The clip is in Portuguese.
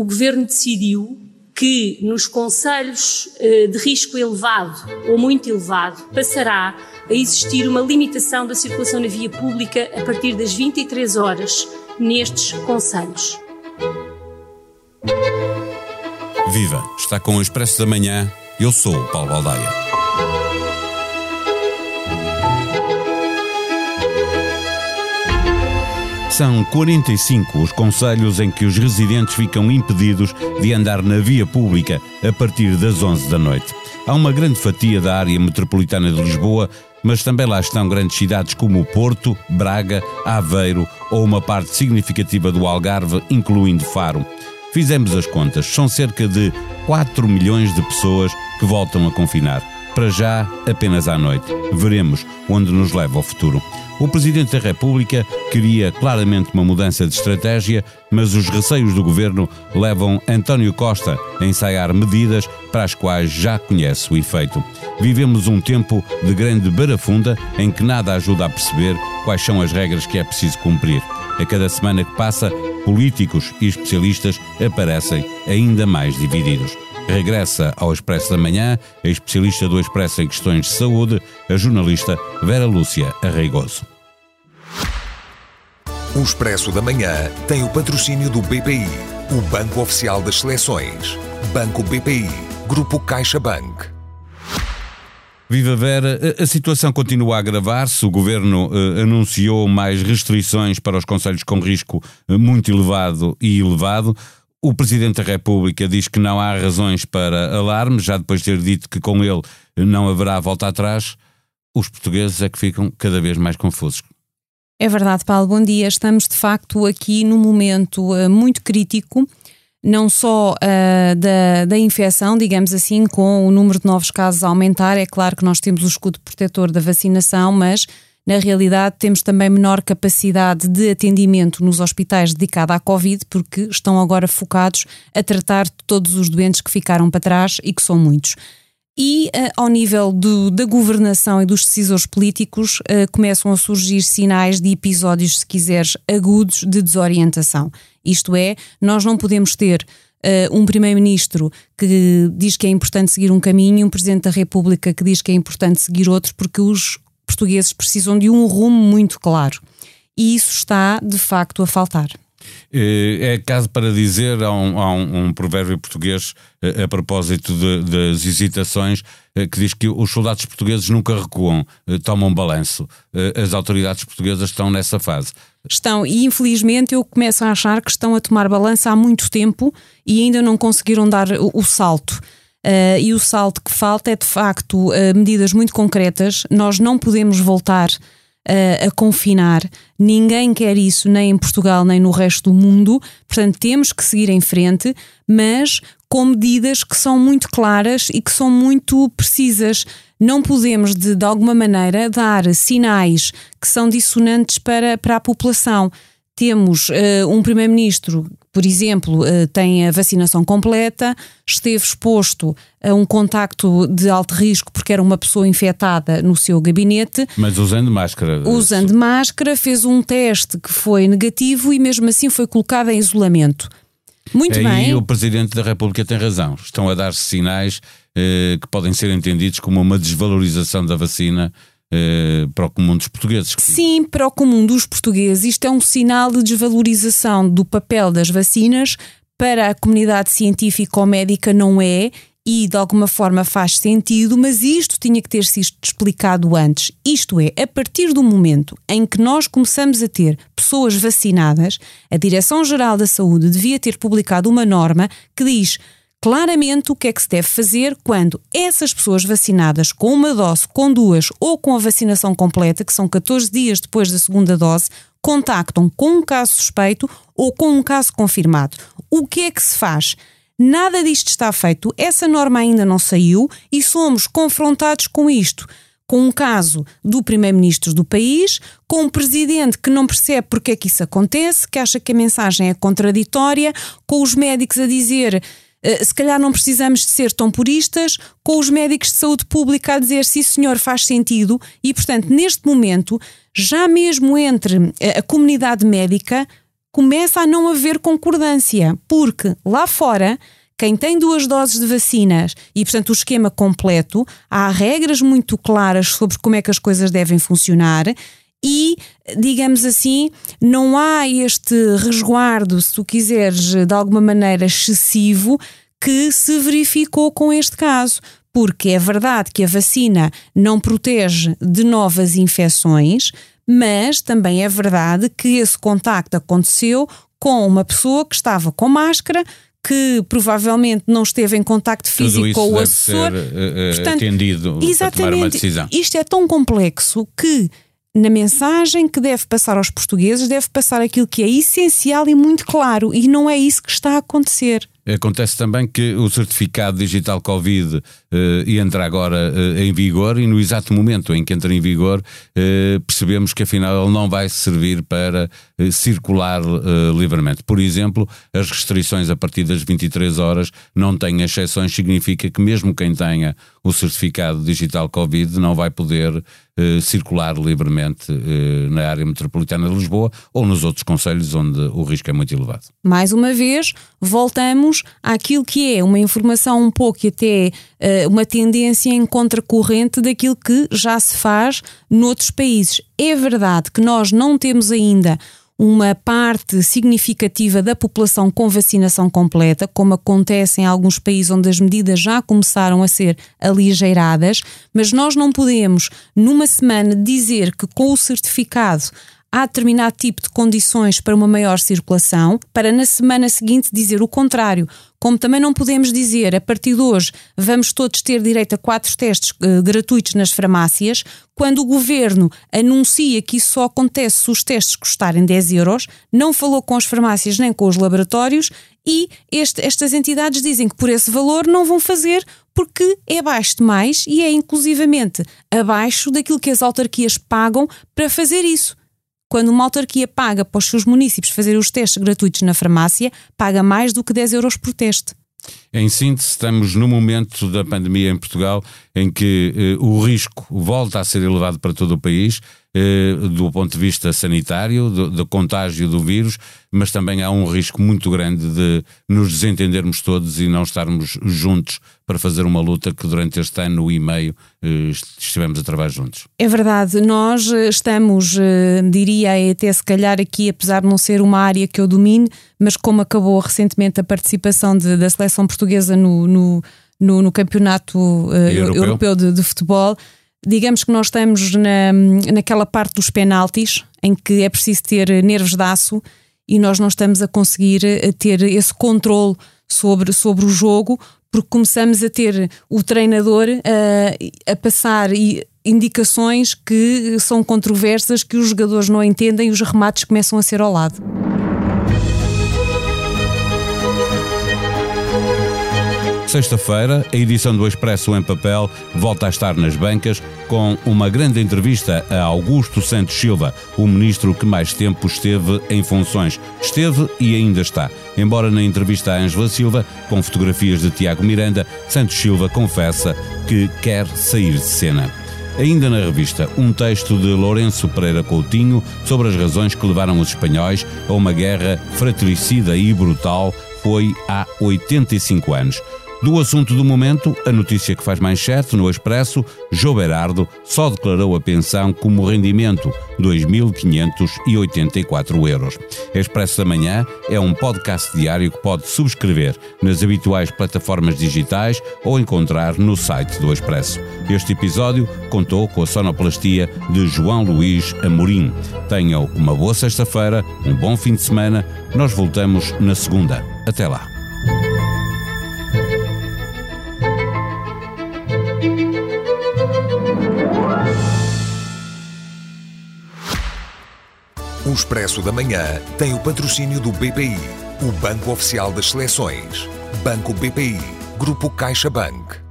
o Governo decidiu que nos conselhos eh, de risco elevado ou muito elevado passará a existir uma limitação da circulação na via pública a partir das 23 horas nestes conselhos. Viva! Está com o Expresso da Manhã. Eu sou o Paulo Baldaia. São 45 os conselhos em que os residentes ficam impedidos de andar na via pública a partir das 11 da noite. Há uma grande fatia da área metropolitana de Lisboa, mas também lá estão grandes cidades como Porto, Braga, Aveiro ou uma parte significativa do Algarve, incluindo Faro. Fizemos as contas, são cerca de 4 milhões de pessoas que voltam a confinar. Para já, apenas à noite. Veremos onde nos leva o futuro. O Presidente da República queria claramente uma mudança de estratégia, mas os receios do governo levam António Costa a ensaiar medidas para as quais já conhece o efeito. Vivemos um tempo de grande barafunda em que nada ajuda a perceber quais são as regras que é preciso cumprir. A cada semana que passa, políticos e especialistas aparecem ainda mais divididos. Regressa ao Expresso da Manhã a especialista do Expresso em questões de saúde, a jornalista Vera Lúcia Arreigoso. O Expresso da Manhã tem o patrocínio do BPI, o Banco Oficial das Seleções. Banco BPI, Grupo CaixaBank. Viva Vera, a situação continua a agravar-se. O governo eh, anunciou mais restrições para os conselhos com risco eh, muito elevado e elevado. O Presidente da República diz que não há razões para alarme, já depois de ter dito que com ele não haverá volta atrás. Os portugueses é que ficam cada vez mais confusos. É verdade, Paulo. Bom dia. Estamos de facto aqui num momento uh, muito crítico, não só uh, da, da infecção, digamos assim, com o número de novos casos a aumentar. É claro que nós temos o escudo protetor da vacinação, mas na realidade, temos também menor capacidade de atendimento nos hospitais dedicada à Covid, porque estão agora focados a tratar todos os doentes que ficaram para trás e que são muitos. E uh, ao nível do, da governação e dos decisores políticos, uh, começam a surgir sinais de episódios, se quiseres, agudos de desorientação. Isto é, nós não podemos ter Uh, um primeiro-ministro que diz que é importante seguir um caminho, um presidente da República que diz que é importante seguir outro, porque os portugueses precisam de um rumo muito claro. E isso está, de facto, a faltar. É, é caso para dizer, há um, há um, um provérbio português a, a propósito de, das hesitações que diz que os soldados portugueses nunca recuam, tomam balanço. As autoridades portuguesas estão nessa fase. Estão, e infelizmente eu começo a achar que estão a tomar balanço há muito tempo e ainda não conseguiram dar o, o salto. Uh, e o salto que falta é de facto uh, medidas muito concretas. Nós não podemos voltar uh, a confinar. Ninguém quer isso, nem em Portugal, nem no resto do mundo. Portanto, temos que seguir em frente, mas com medidas que são muito claras e que são muito precisas. Não podemos, de, de alguma maneira, dar sinais que são dissonantes para, para a população. Temos um Primeiro-Ministro por exemplo, eh, tem a vacinação completa, esteve exposto a um contacto de alto risco porque era uma pessoa infectada no seu gabinete. Mas usando máscara. Usando máscara, fez um teste que foi negativo e mesmo assim foi colocado em isolamento. Muito Aí bem. o Presidente da República tem razão. Estão a dar-se sinais eh, que podem ser entendidos como uma desvalorização da vacina eh, para o comum dos portugueses. Sim, para o comum dos portugueses. Isto é um sinal de desvalorização do papel das vacinas. Para a comunidade científica ou médica não é, e de alguma forma faz sentido, mas isto tinha que ter sido explicado antes. Isto é, a partir do momento em que nós começamos a ter pessoas vacinadas, a Direção-Geral da Saúde devia ter publicado uma norma que diz claramente o que é que se deve fazer quando essas pessoas vacinadas com uma dose, com duas ou com a vacinação completa, que são 14 dias depois da segunda dose, contactam com um caso suspeito ou com um caso confirmado. O que é que se faz? Nada disto está feito, essa norma ainda não saiu e somos confrontados com isto com um caso do primeiro-ministro do país, com um presidente que não percebe porque é que isso acontece, que acha que a mensagem é contraditória, com os médicos a dizer se calhar não precisamos de ser tão puristas, com os médicos de saúde pública a dizer sim, senhor, faz sentido, e portanto, neste momento, já mesmo entre eh, a comunidade médica, começa a não haver concordância, porque lá fora quem tem duas doses de vacinas e, portanto, o esquema completo, há regras muito claras sobre como é que as coisas devem funcionar e, digamos assim, não há este resguardo, se tu quiseres, de alguma maneira excessivo, que se verificou com este caso. Porque é verdade que a vacina não protege de novas infecções, mas também é verdade que esse contacto aconteceu com uma pessoa que estava com máscara, que provavelmente não esteve em contacto físico com o assessor. Ser, uh, Portanto, atendido exatamente, para tomar uma decisão. Isto é tão complexo que na mensagem que deve passar aos portugueses deve passar aquilo que é essencial e muito claro, e não é isso que está a acontecer. Acontece também que o certificado digital Covid eh, entra agora eh, em vigor e no exato momento em que entra em vigor eh, percebemos que afinal ele não vai servir para circular eh, livremente. Por exemplo, as restrições a partir das 23 horas não têm exceções, significa que mesmo quem tenha o certificado digital Covid não vai poder eh, circular livremente na área metropolitana de Lisboa ou nos outros conselhos onde o risco é muito elevado. Mais uma vez, voltamos àquilo que é uma informação um pouco e até uma tendência em contracorrente daquilo que já se faz noutros países. É verdade que nós não temos ainda uma parte significativa da população com vacinação completa, como acontece em alguns países onde as medidas já começaram a ser aligeiradas, mas nós não podemos, numa semana, dizer que com o certificado há determinado tipo de condições para uma maior circulação, para na semana seguinte dizer o contrário. Como também não podemos dizer, a partir de hoje, vamos todos ter direito a quatro testes uh, gratuitos nas farmácias, quando o governo anuncia que isso só acontece se os testes custarem 10 euros, não falou com as farmácias nem com os laboratórios e este, estas entidades dizem que por esse valor não vão fazer porque é abaixo demais e é inclusivamente abaixo daquilo que as autarquias pagam para fazer isso quando uma autarquia paga para os seus municípios fazer os testes gratuitos na farmácia, paga mais do que 10 euros por teste. Em síntese, estamos no momento da pandemia em Portugal em que eh, o risco volta a ser elevado para todo o país, do ponto de vista sanitário, do, do, contágio do vírus, mas também há um risco muito grande de nos desentendermos todos e não estarmos juntos para fazer uma luta que durante este ano e meio eh, estivemos a trabalhar juntos. É verdade, nós eh, estamos, eh, diria até se calhar aqui, apesar de não ser uma área que eu domine, mas como acabou recentemente a participação de, da seleção portuguesa no, no, no, no campeonato europeu, europeu de, de, futebol, digamos que nós estamos na, naquela parte dos penaltis, em que é preciso ter nervos de aço e nós não estamos a conseguir ter esse controle sobre, sobre o jogo, porque começamos a ter o treinador a, a passar indicações que são controversas, que os jogadores não entendem e os remates começam a ser ao lado. Sexta-feira, a edição do Expresso em Papel volta a estar nas bancas com uma grande entrevista a Augusto Santos Silva, o ministro que mais tempo esteve em funções. Esteve e ainda está. Embora na entrevista a Ângela Silva, com fotografias de Tiago Miranda, Santos Silva confessa que quer sair de cena. Ainda na revista, um texto de Lourenço Pereira Coutinho sobre as razões que levaram os espanhóis a uma guerra fratricida e brutal foi há 85 anos. Do assunto do momento, a notícia que faz manchete no Expresso, João Berardo só declarou a pensão como rendimento, 2.584 euros. Expresso da Manhã é um podcast diário que pode subscrever nas habituais plataformas digitais ou encontrar no site do Expresso. Este episódio contou com a sonoplastia de João Luís Amorim. Tenham uma boa sexta-feira, um bom fim de semana. Nós voltamos na segunda. Até lá. O Expresso da Manhã tem o patrocínio do BPI, o Banco Oficial das Seleções. Banco BPI, Grupo CaixaBank.